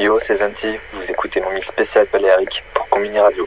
Yo, c'est Zanti, vous écoutez mon mix spécial Baléarique pour Combini Radio.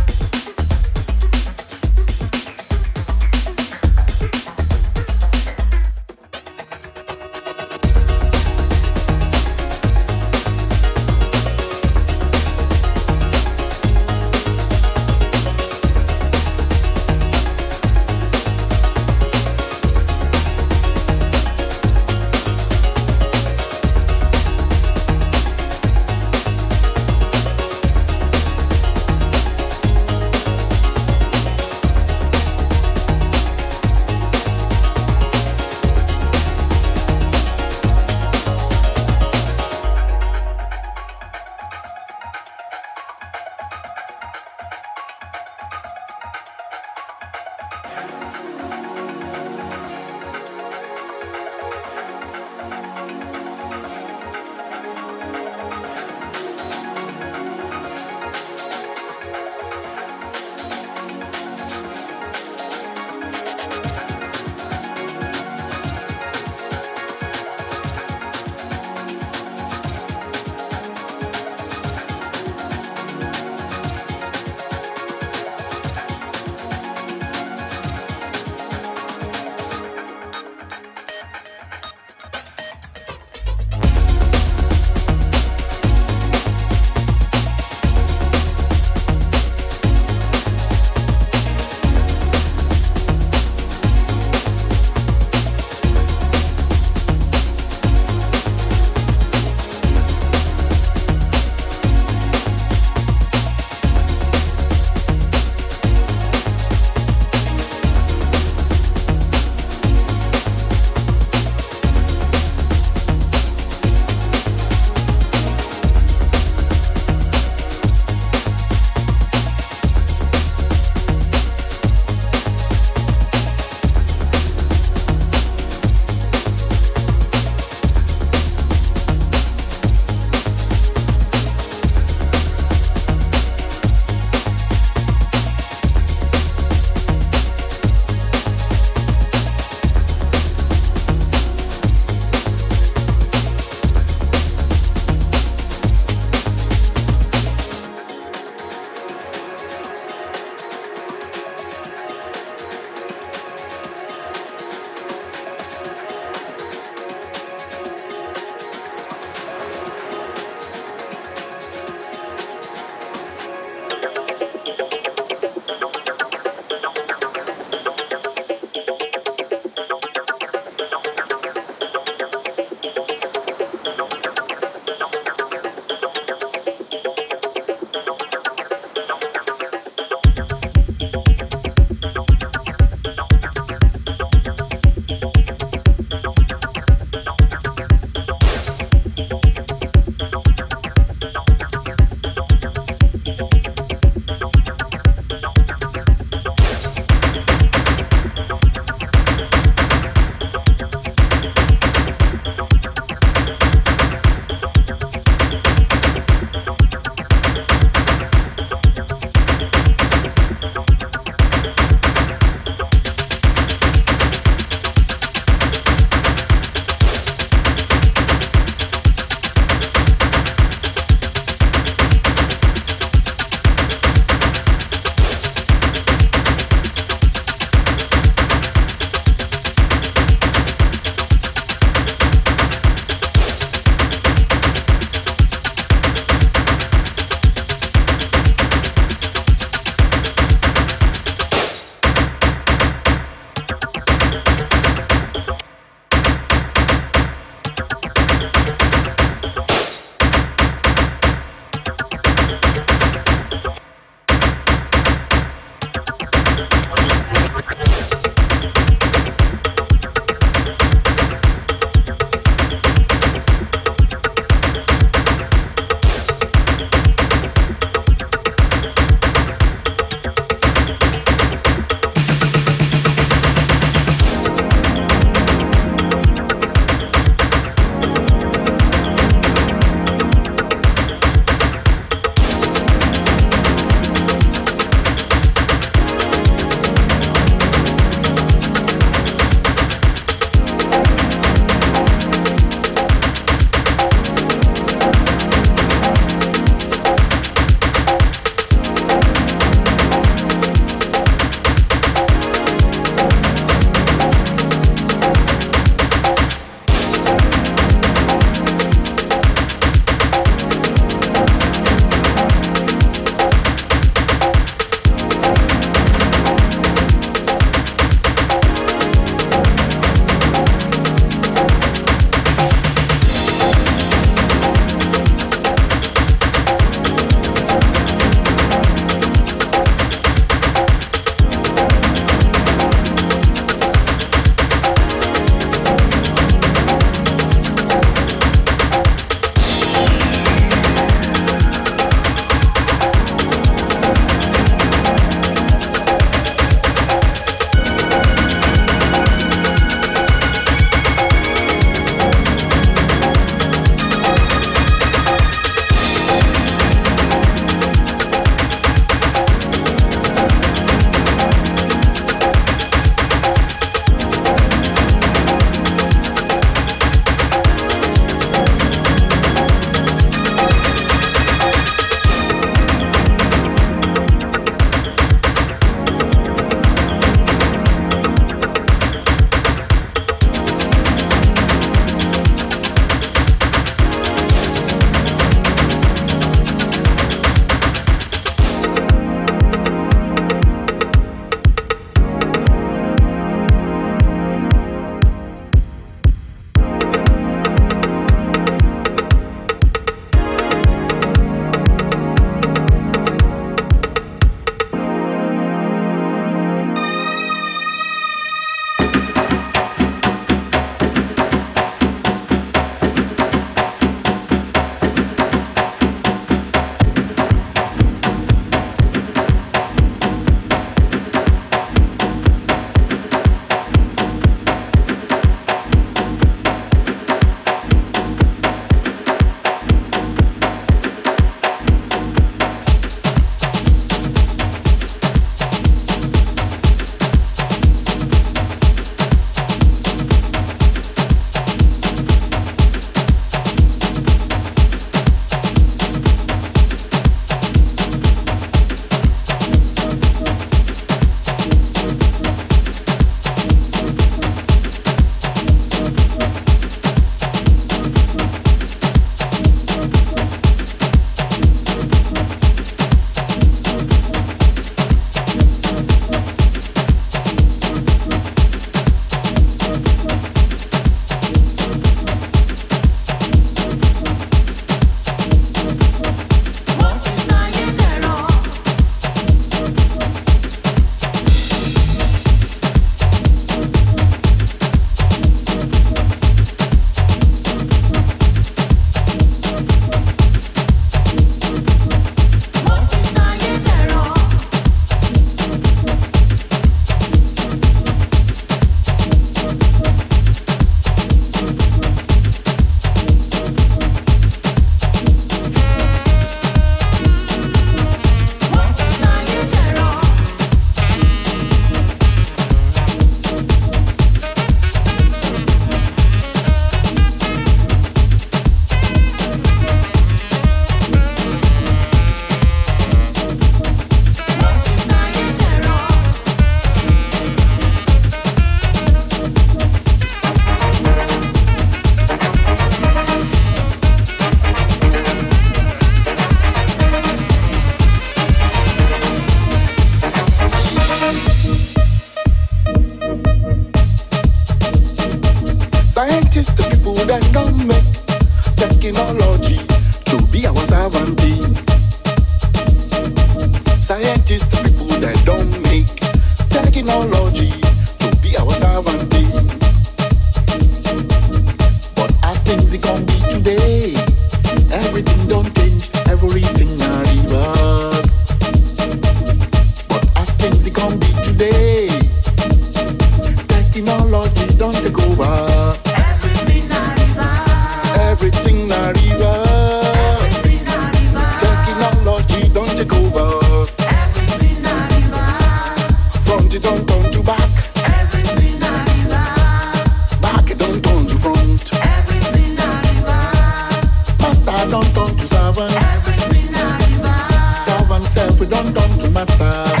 matar.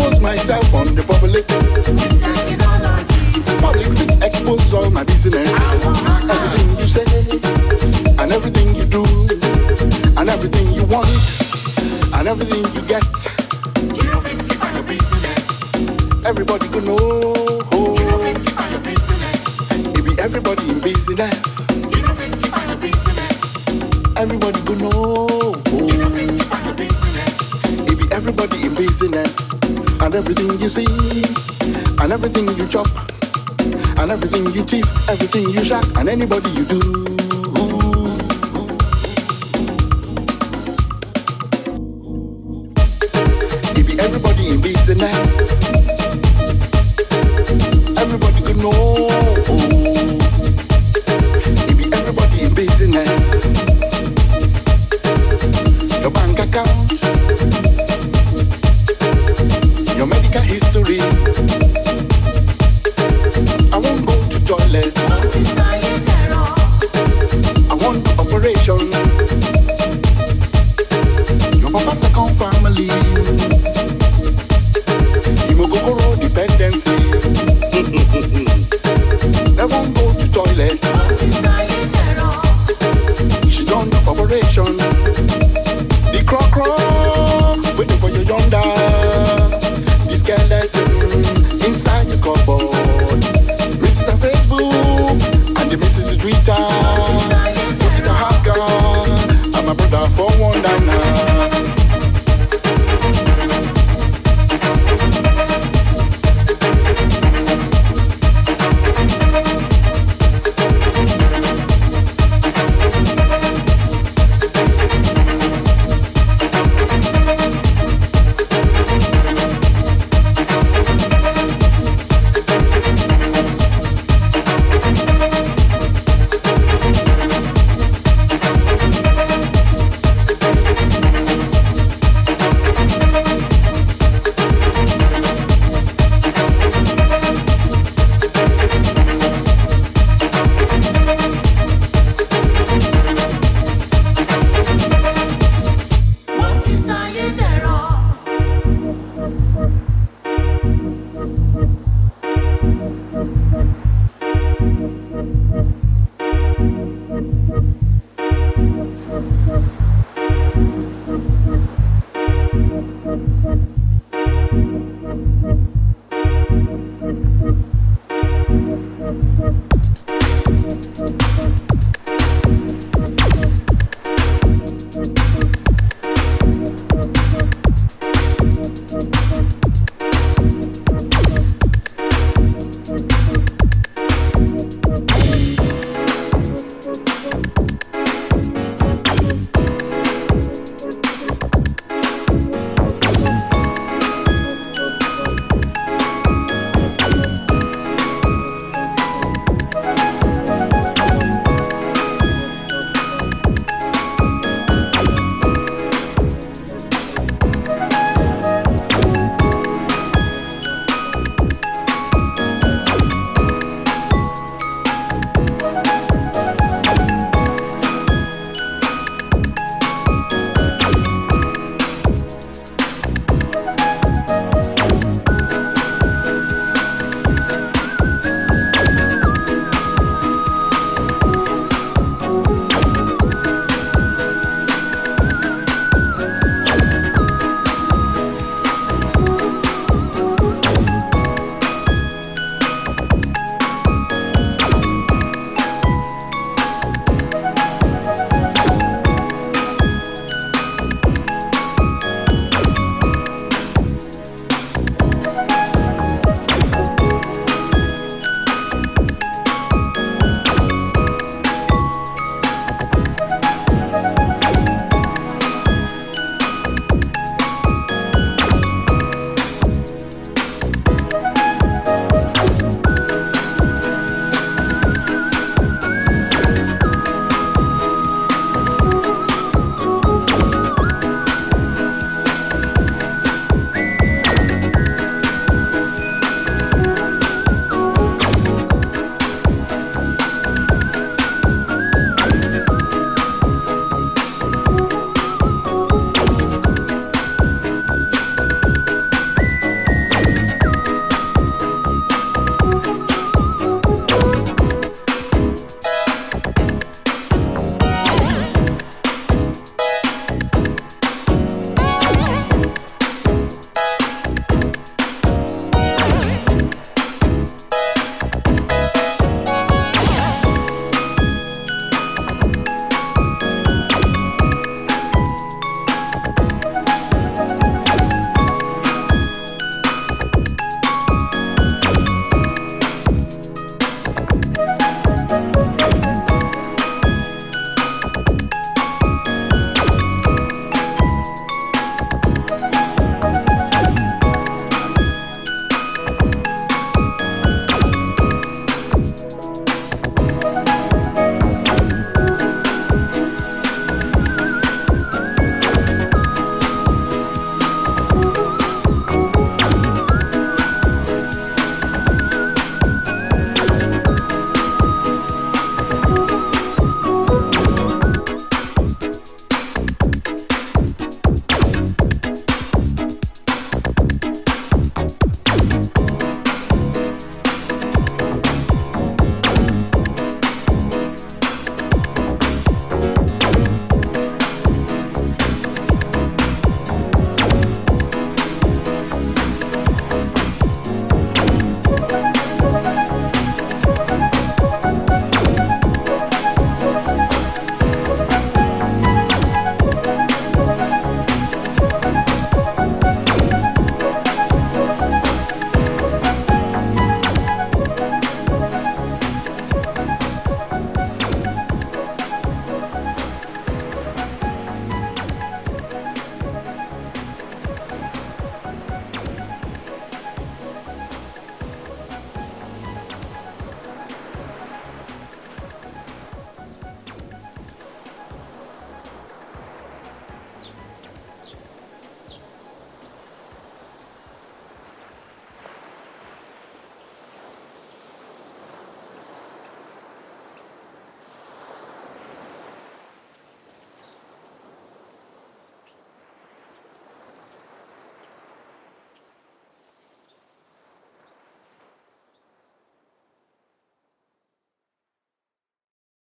expose myself on the public. Public to expose all my business. Everything you say, and everything you do, and everything you want, and everything you get. Everybody could know. It be everybody in business. Everybody could know. It be everybody in business and everything you see, and everything you chop, and everything you tip, everything you shack, and anybody you do.